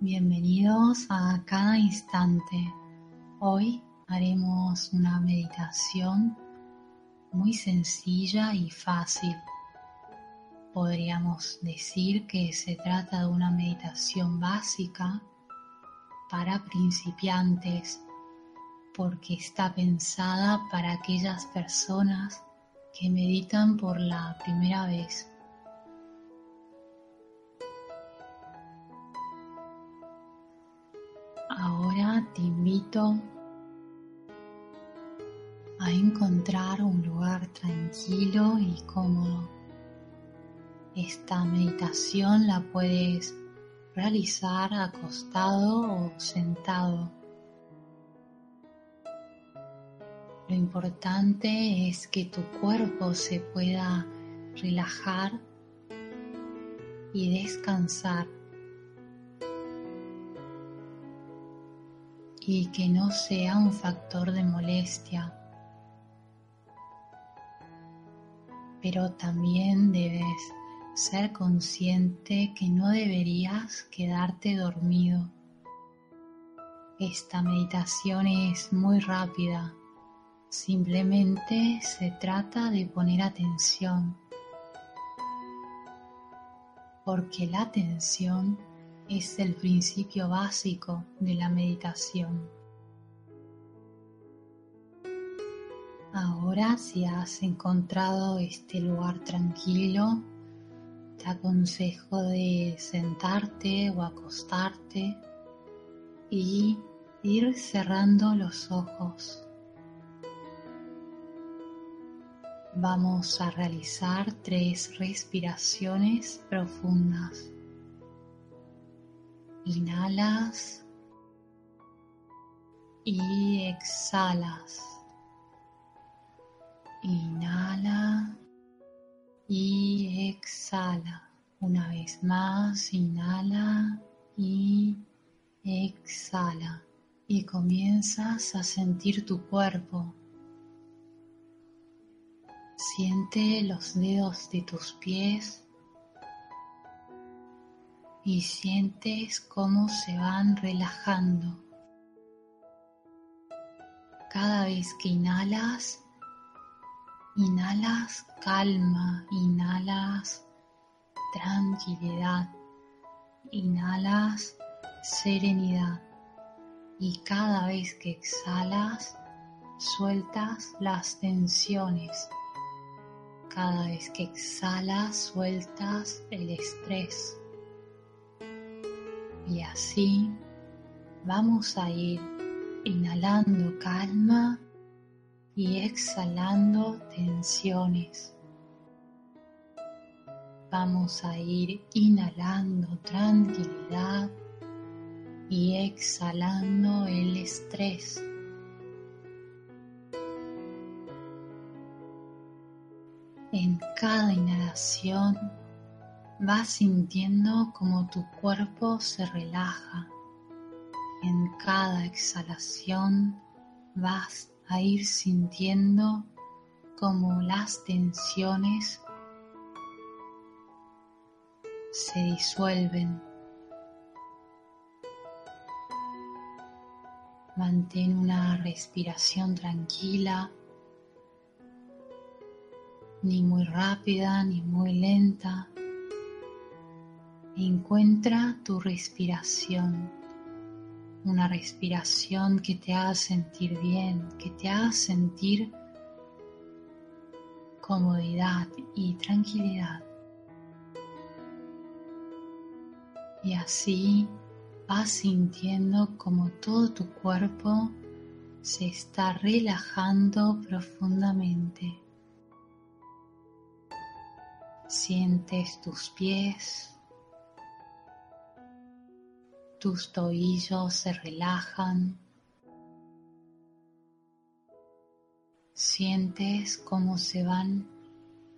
Bienvenidos a cada instante. Hoy haremos una meditación muy sencilla y fácil. Podríamos decir que se trata de una meditación básica para principiantes porque está pensada para aquellas personas que meditan por la primera vez. A encontrar un lugar tranquilo y cómodo. Esta meditación la puedes realizar acostado o sentado. Lo importante es que tu cuerpo se pueda relajar y descansar y que no sea un factor de molestia. Pero también debes ser consciente que no deberías quedarte dormido. Esta meditación es muy rápida. Simplemente se trata de poner atención. Porque la atención es el principio básico de la meditación. Ahora si has encontrado este lugar tranquilo, te aconsejo de sentarte o acostarte y ir cerrando los ojos. Vamos a realizar tres respiraciones profundas. Inhalas y exhalas. Inhala y exhala. Una vez más, inhala y exhala. Y comienzas a sentir tu cuerpo. Siente los dedos de tus pies y sientes cómo se van relajando. Cada vez que inhalas, inhalas calma, inhalas tranquilidad, inhalas serenidad y cada vez que exhalas, sueltas las tensiones. Cada vez que exhalas, sueltas el estrés. Y así vamos a ir inhalando calma y exhalando tensiones. Vamos a ir inhalando tranquilidad y exhalando el estrés. En cada inhalación Vas sintiendo como tu cuerpo se relaja. En cada exhalación vas a ir sintiendo como las tensiones se disuelven. Mantén una respiración tranquila, ni muy rápida ni muy lenta. Encuentra tu respiración, una respiración que te haga sentir bien, que te haga sentir comodidad y tranquilidad. Y así vas sintiendo como todo tu cuerpo se está relajando profundamente. Sientes tus pies, tus tobillos se relajan. Sientes cómo se van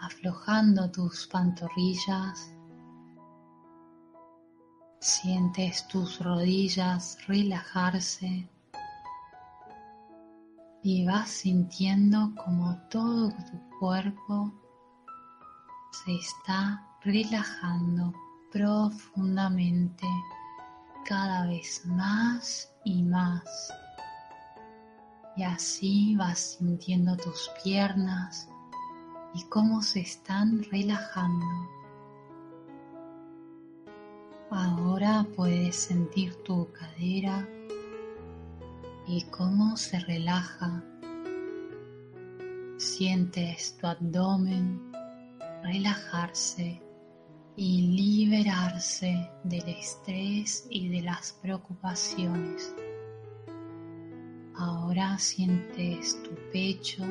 aflojando tus pantorrillas. Sientes tus rodillas relajarse y vas sintiendo como todo tu cuerpo se está relajando profundamente cada vez más y más. Y así vas sintiendo tus piernas y cómo se están relajando. Ahora puedes sentir tu cadera y cómo se relaja. Sientes tu abdomen relajarse y liberarse del estrés y de las preocupaciones. Ahora sientes tu pecho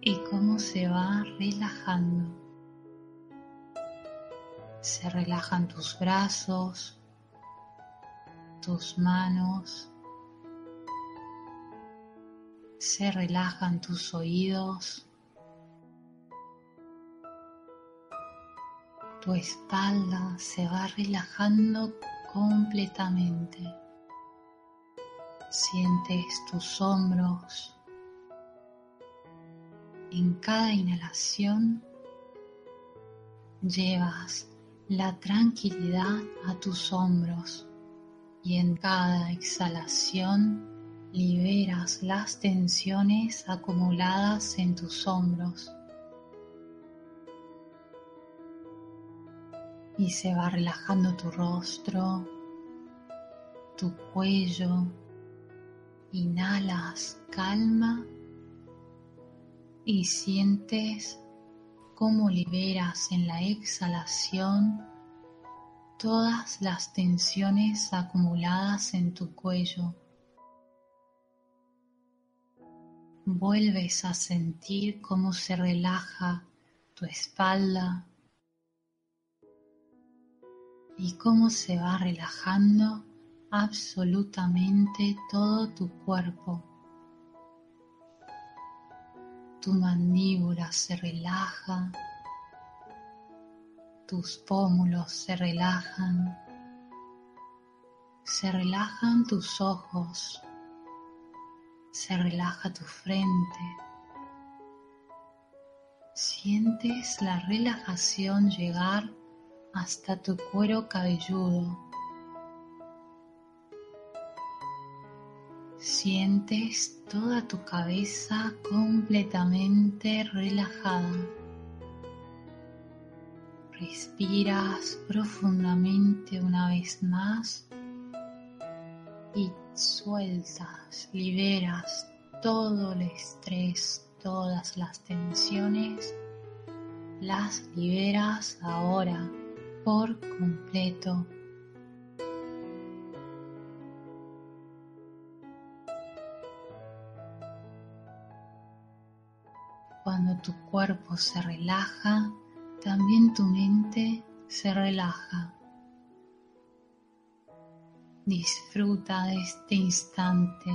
y cómo se va relajando. Se relajan tus brazos, tus manos, se relajan tus oídos, tu espalda se va relajando completamente. Sientes tus hombros. En cada inhalación llevas la tranquilidad a tus hombros y en cada exhalación liberas las tensiones acumuladas en tus hombros. Y se va relajando tu rostro, tu cuello, Inhalas calma y sientes cómo liberas en la exhalación todas las tensiones acumuladas en tu cuello. Vuelves a sentir cómo se relaja tu espalda y cómo se va relajando absolutamente todo tu cuerpo. Tu mandíbula se relaja, tus pómulos se relajan, se relajan tus ojos, se relaja tu frente. Sientes la relajación llegar hasta tu cuero cabelludo Sientes toda tu cabeza completamente relajada. Respiras profundamente una vez más y sueltas, liberas todo el estrés, todas las tensiones, las liberas ahora por completo Cuando tu cuerpo se relaja, también tu mente se relaja. Disfruta de este instante,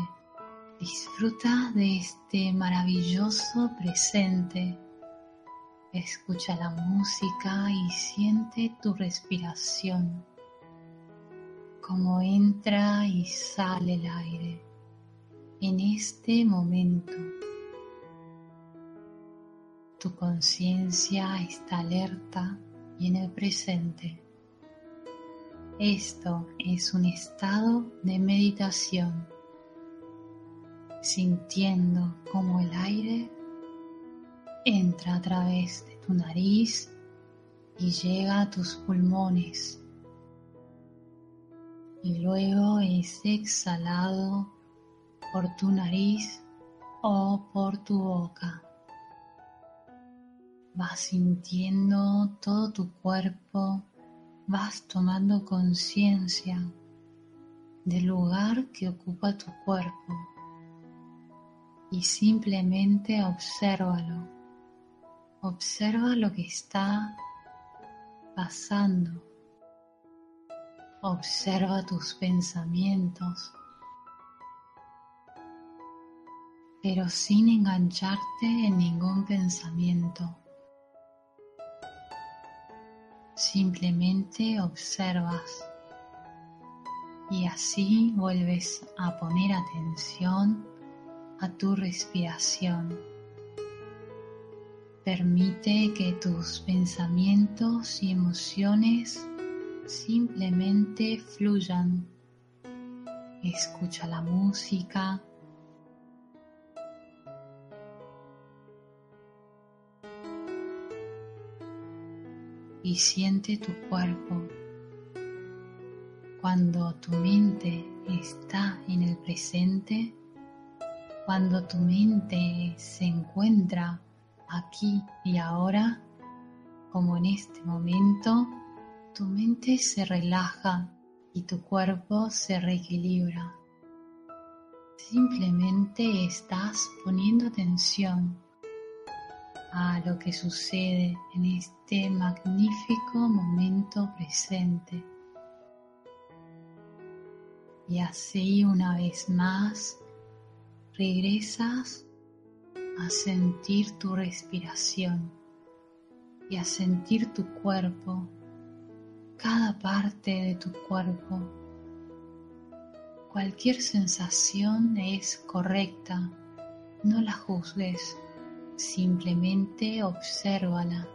disfruta de este maravilloso presente. Escucha la música y siente tu respiración, como entra y sale el aire en este momento. Tu conciencia está alerta y en el presente. Esto es un estado de meditación, sintiendo cómo el aire entra a través de tu nariz y llega a tus pulmones y luego es exhalado por tu nariz o por tu boca. Vas sintiendo todo tu cuerpo, vas tomando conciencia del lugar que ocupa tu cuerpo y simplemente obsérvalo. Observa lo que está pasando Observa tus pensamientos, pero sin engancharte en ningún pensamiento. Simplemente observas y así vuelves a poner atención a tu respiración. Permite que tus pensamientos y emociones simplemente fluyan. Escucha la música. Y siente tu cuerpo. Cuando tu mente está en el presente, cuando tu mente se encuentra aquí y ahora, como en este momento, tu mente se relaja y tu cuerpo se reequilibra. Simplemente estás poniendo atención a lo que sucede en este magnífico momento presente. Y así una vez más regresas a sentir tu respiración y a sentir tu cuerpo cada parte de tu cuerpo. Cualquier sensación es correcta, no la juzgues, simplemente obsérvala.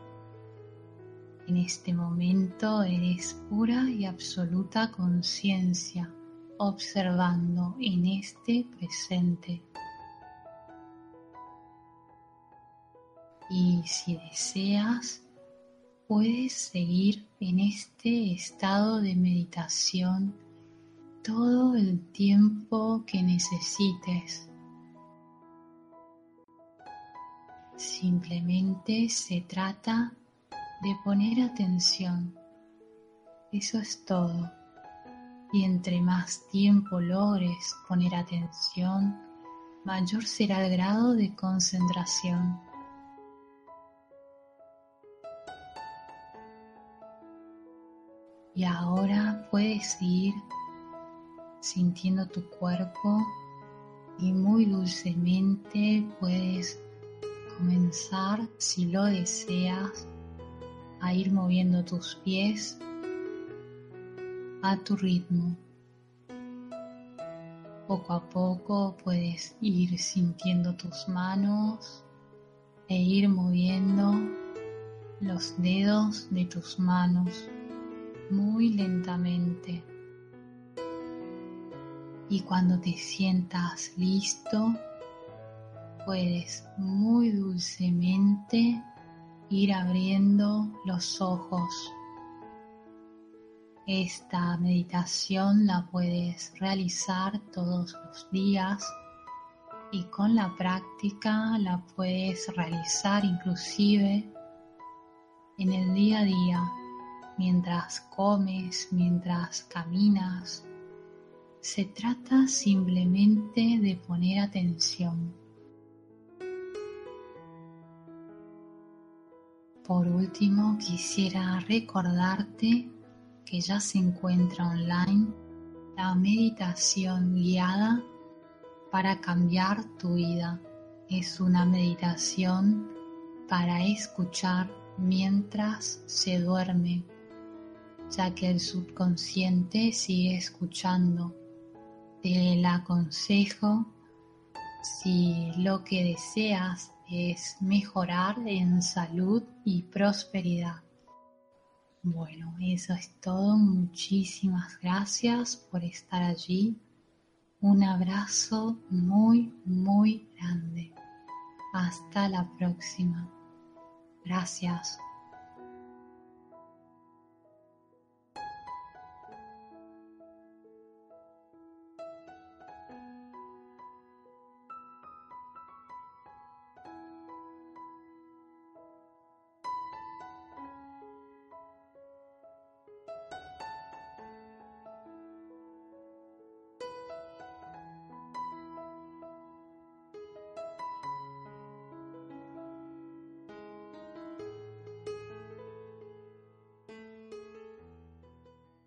En este momento eres pura y absoluta conciencia, observando en este presente. Y si deseas, puedes seguir en este estado de meditación todo el tiempo que necesites. Simplemente se trata de poner atención. Eso es todo. Y entre más tiempo logres poner atención, mayor será el grado de concentración. Y ahora puedes ir sintiendo tu cuerpo y muy dulcemente puedes comenzar, si lo deseas, a ir moviendo tus pies a tu ritmo. Poco a poco puedes ir sintiendo tus manos e ir moviendo los dedos de tus manos muy lentamente. Y cuando te sientas listo, puedes muy dulcemente ir abriendo los ojos. Esta meditación la puedes realizar todos los días y con la práctica la puedes realizar inclusive en el día a día mientras comes, mientras caminas. Se trata simplemente de poner atención. Por último, quisiera recordarte que ya se encuentra online la meditación guiada para cambiar tu vida. Es una meditación para escuchar mientras se duerme ya que el subconsciente sigue escuchando. Te la aconsejo si lo que deseas es mejorar en salud y prosperidad. Bueno, eso es todo. Muchísimas gracias por estar allí. Un abrazo muy, muy grande. Hasta la próxima. Gracias.